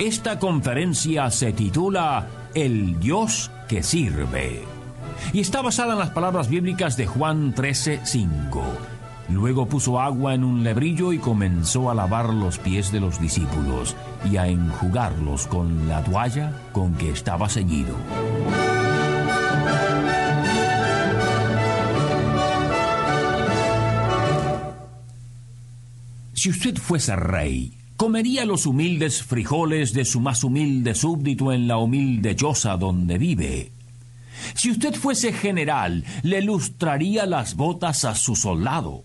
Esta conferencia se titula El Dios que sirve y está basada en las palabras bíblicas de Juan 13:5. Luego puso agua en un lebrillo y comenzó a lavar los pies de los discípulos y a enjugarlos con la toalla con que estaba ceñido. Si usted fuese rey, comería los humildes frijoles de su más humilde súbdito en la humilde choza donde vive. Si usted fuese general, le lustraría las botas a su soldado.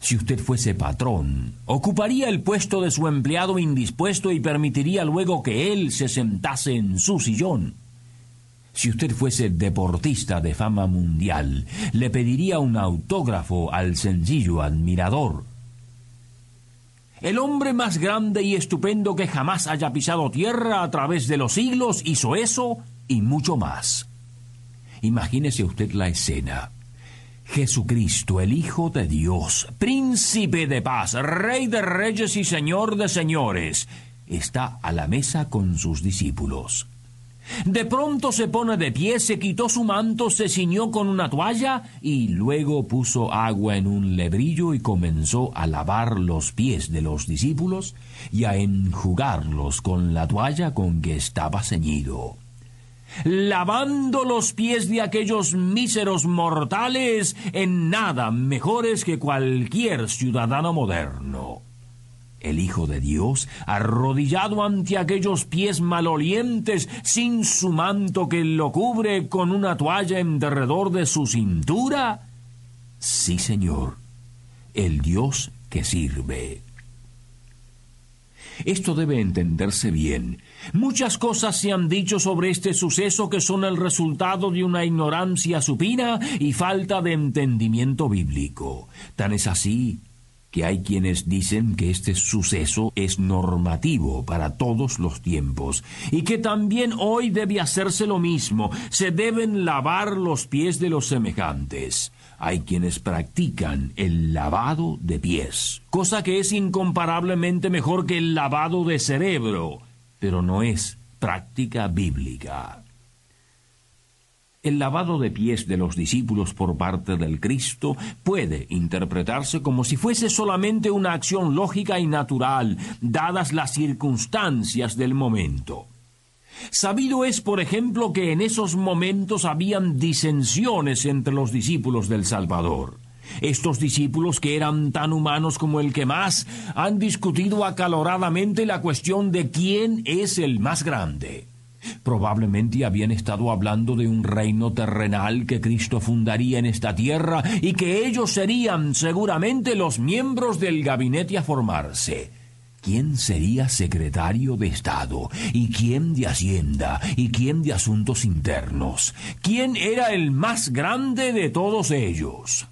Si usted fuese patrón, ocuparía el puesto de su empleado indispuesto y permitiría luego que él se sentase en su sillón. Si usted fuese deportista de fama mundial, le pediría un autógrafo al sencillo admirador. El hombre más grande y estupendo que jamás haya pisado tierra a través de los siglos hizo eso y mucho más. Imagínese usted la escena. Jesucristo, el Hijo de Dios, príncipe de paz, rey de reyes y señor de señores, está a la mesa con sus discípulos. De pronto se pone de pie, se quitó su manto, se ciñó con una toalla y luego puso agua en un lebrillo y comenzó a lavar los pies de los discípulos y a enjugarlos con la toalla con que estaba ceñido. Lavando los pies de aquellos míseros mortales en nada mejores que cualquier ciudadano moderno el Hijo de Dios, arrodillado ante aquellos pies malolientes, sin su manto que lo cubre con una toalla en derredor de su cintura? Sí, Señor, el Dios que sirve. Esto debe entenderse bien. Muchas cosas se han dicho sobre este suceso que son el resultado de una ignorancia supina y falta de entendimiento bíblico. Tan es así que hay quienes dicen que este suceso es normativo para todos los tiempos y que también hoy debe hacerse lo mismo, se deben lavar los pies de los semejantes. Hay quienes practican el lavado de pies, cosa que es incomparablemente mejor que el lavado de cerebro, pero no es práctica bíblica. El lavado de pies de los discípulos por parte del Cristo puede interpretarse como si fuese solamente una acción lógica y natural, dadas las circunstancias del momento. Sabido es, por ejemplo, que en esos momentos habían disensiones entre los discípulos del Salvador. Estos discípulos, que eran tan humanos como el que más, han discutido acaloradamente la cuestión de quién es el más grande. Probablemente habían estado hablando de un reino terrenal que Cristo fundaría en esta tierra y que ellos serían seguramente los miembros del gabinete a formarse. ¿Quién sería secretario de Estado? ¿Y quién de Hacienda? ¿Y quién de Asuntos Internos? ¿Quién era el más grande de todos ellos?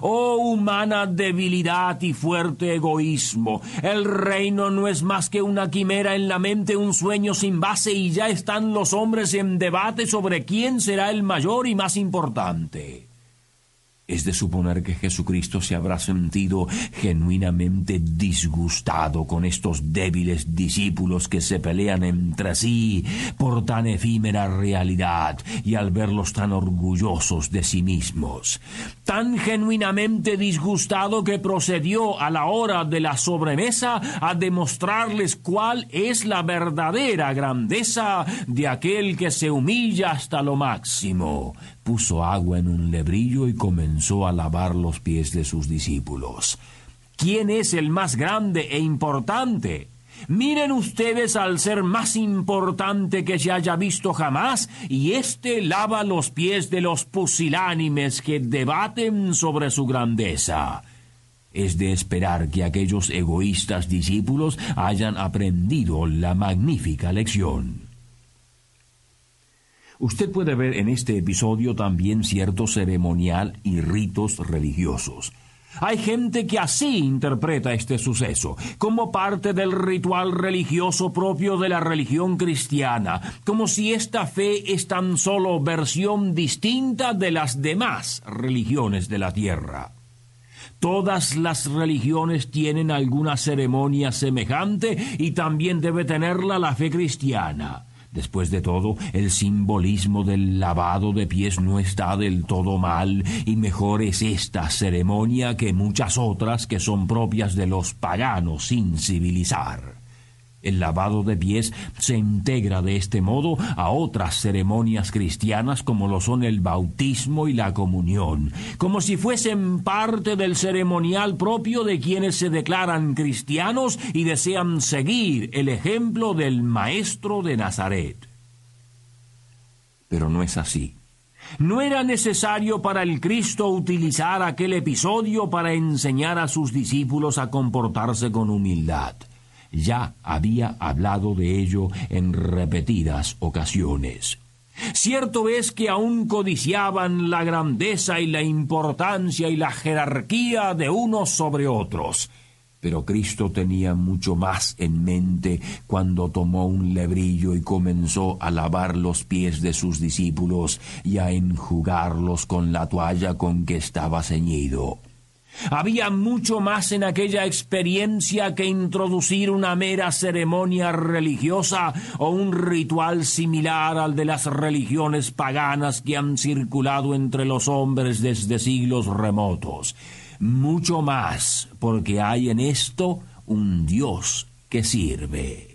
Oh humana debilidad y fuerte egoísmo. El reino no es más que una quimera en la mente, un sueño sin base y ya están los hombres en debate sobre quién será el mayor y más importante. Es de suponer que Jesucristo se habrá sentido genuinamente disgustado con estos débiles discípulos que se pelean entre sí por tan efímera realidad y al verlos tan orgullosos de sí mismos. Tan genuinamente disgustado que procedió a la hora de la sobremesa a demostrarles cuál es la verdadera grandeza de aquel que se humilla hasta lo máximo puso agua en un lebrillo y comenzó a lavar los pies de sus discípulos. ¿Quién es el más grande e importante? Miren ustedes al ser más importante que se haya visto jamás, y éste lava los pies de los pusilánimes que debaten sobre su grandeza. Es de esperar que aquellos egoístas discípulos hayan aprendido la magnífica lección. Usted puede ver en este episodio también cierto ceremonial y ritos religiosos. Hay gente que así interpreta este suceso, como parte del ritual religioso propio de la religión cristiana, como si esta fe es tan solo versión distinta de las demás religiones de la tierra. Todas las religiones tienen alguna ceremonia semejante y también debe tenerla la fe cristiana. Después de todo, el simbolismo del lavado de pies no está del todo mal, y mejor es esta ceremonia que muchas otras que son propias de los paganos sin civilizar. El lavado de pies se integra de este modo a otras ceremonias cristianas como lo son el bautismo y la comunión, como si fuesen parte del ceremonial propio de quienes se declaran cristianos y desean seguir el ejemplo del Maestro de Nazaret. Pero no es así. No era necesario para el Cristo utilizar aquel episodio para enseñar a sus discípulos a comportarse con humildad ya había hablado de ello en repetidas ocasiones. Cierto es que aún codiciaban la grandeza y la importancia y la jerarquía de unos sobre otros, pero Cristo tenía mucho más en mente cuando tomó un lebrillo y comenzó a lavar los pies de sus discípulos y a enjugarlos con la toalla con que estaba ceñido. Había mucho más en aquella experiencia que introducir una mera ceremonia religiosa o un ritual similar al de las religiones paganas que han circulado entre los hombres desde siglos remotos. Mucho más, porque hay en esto un Dios que sirve.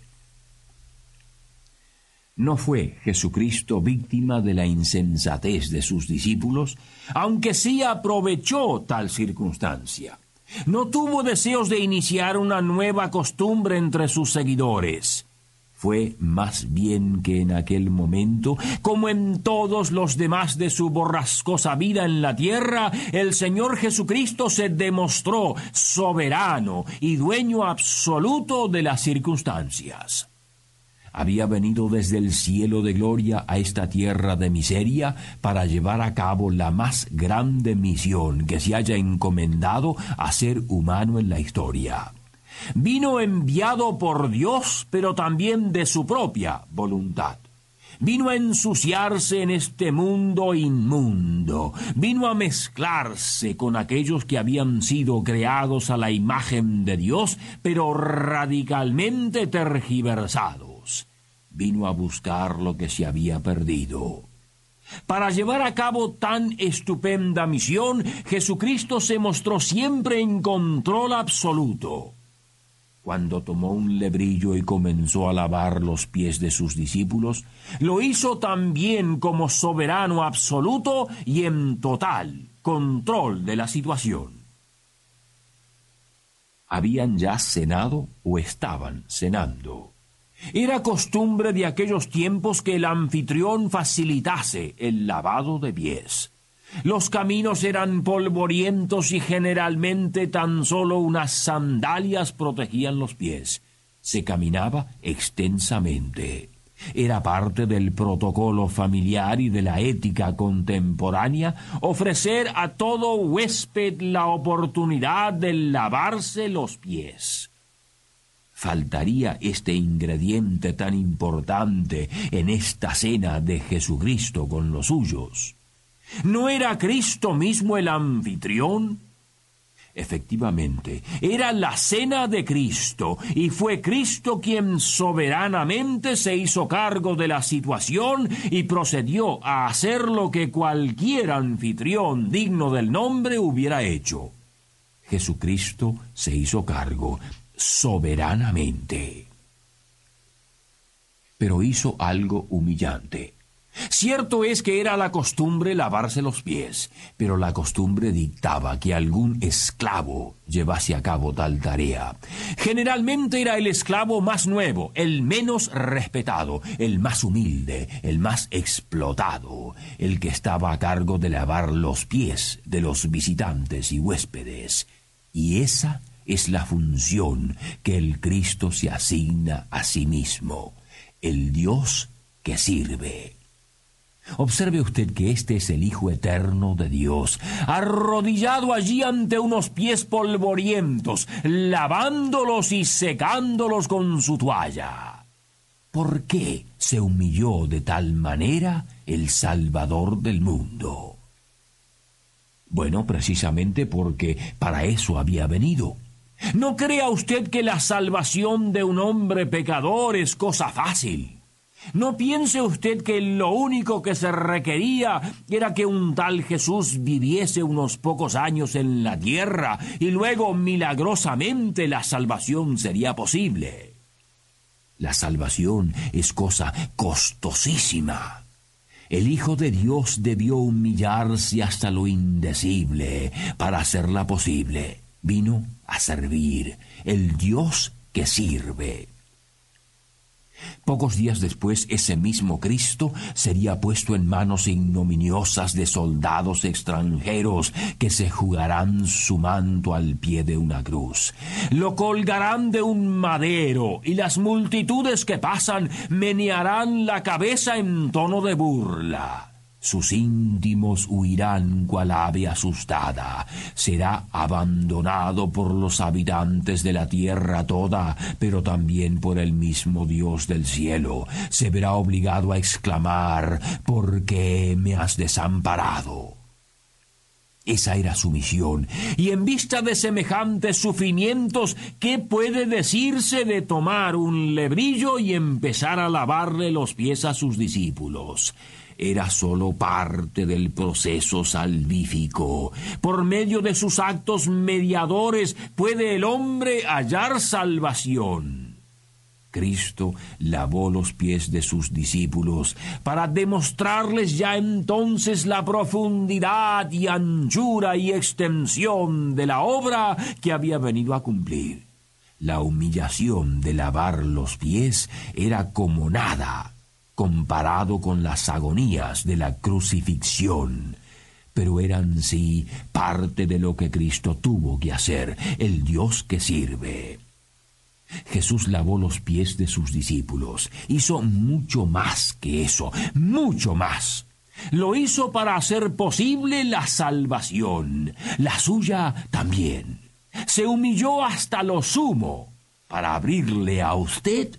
¿No fue Jesucristo víctima de la insensatez de sus discípulos? Aunque sí aprovechó tal circunstancia. No tuvo deseos de iniciar una nueva costumbre entre sus seguidores. Fue más bien que en aquel momento, como en todos los demás de su borrascosa vida en la tierra, el Señor Jesucristo se demostró soberano y dueño absoluto de las circunstancias había venido desde el cielo de gloria a esta tierra de miseria para llevar a cabo la más grande misión que se haya encomendado a ser humano en la historia. Vino enviado por Dios, pero también de su propia voluntad. Vino a ensuciarse en este mundo inmundo, vino a mezclarse con aquellos que habían sido creados a la imagen de Dios, pero radicalmente tergiversados vino a buscar lo que se había perdido. Para llevar a cabo tan estupenda misión, Jesucristo se mostró siempre en control absoluto. Cuando tomó un lebrillo y comenzó a lavar los pies de sus discípulos, lo hizo también como soberano absoluto y en total control de la situación. ¿Habían ya cenado o estaban cenando? Era costumbre de aquellos tiempos que el anfitrión facilitase el lavado de pies. Los caminos eran polvorientos y generalmente tan solo unas sandalias protegían los pies. Se caminaba extensamente. Era parte del protocolo familiar y de la ética contemporánea ofrecer a todo huésped la oportunidad de lavarse los pies faltaría este ingrediente tan importante en esta cena de Jesucristo con los suyos. ¿No era Cristo mismo el anfitrión? Efectivamente, era la cena de Cristo, y fue Cristo quien soberanamente se hizo cargo de la situación y procedió a hacer lo que cualquier anfitrión digno del nombre hubiera hecho. Jesucristo se hizo cargo soberanamente. Pero hizo algo humillante. Cierto es que era la costumbre lavarse los pies, pero la costumbre dictaba que algún esclavo llevase a cabo tal tarea. Generalmente era el esclavo más nuevo, el menos respetado, el más humilde, el más explotado, el que estaba a cargo de lavar los pies de los visitantes y huéspedes. Y esa es la función que el Cristo se asigna a sí mismo, el Dios que sirve. Observe usted que este es el Hijo Eterno de Dios, arrodillado allí ante unos pies polvorientos, lavándolos y secándolos con su toalla. ¿Por qué se humilló de tal manera el Salvador del mundo? Bueno, precisamente porque para eso había venido. No crea usted que la salvación de un hombre pecador es cosa fácil. No piense usted que lo único que se requería era que un tal Jesús viviese unos pocos años en la tierra y luego milagrosamente la salvación sería posible. La salvación es cosa costosísima. El Hijo de Dios debió humillarse hasta lo indecible para hacerla posible. Vino a servir, el Dios que sirve. Pocos días después, ese mismo Cristo sería puesto en manos ignominiosas de soldados extranjeros que se jugarán su manto al pie de una cruz. Lo colgarán de un madero y las multitudes que pasan menearán la cabeza en tono de burla. Sus íntimos huirán cual ave asustada. Será abandonado por los habitantes de la tierra toda, pero también por el mismo Dios del cielo. Se verá obligado a exclamar, ¿por qué me has desamparado? Esa era su misión. Y en vista de semejantes sufrimientos, ¿qué puede decirse de tomar un lebrillo y empezar a lavarle los pies a sus discípulos? Era sólo parte del proceso salvífico. Por medio de sus actos mediadores puede el hombre hallar salvación. Cristo lavó los pies de sus discípulos para demostrarles ya entonces la profundidad y anchura y extensión de la obra que había venido a cumplir. La humillación de lavar los pies era como nada comparado con las agonías de la crucifixión, pero eran sí parte de lo que Cristo tuvo que hacer, el Dios que sirve. Jesús lavó los pies de sus discípulos, hizo mucho más que eso, mucho más. Lo hizo para hacer posible la salvación, la suya también. Se humilló hasta lo sumo para abrirle a usted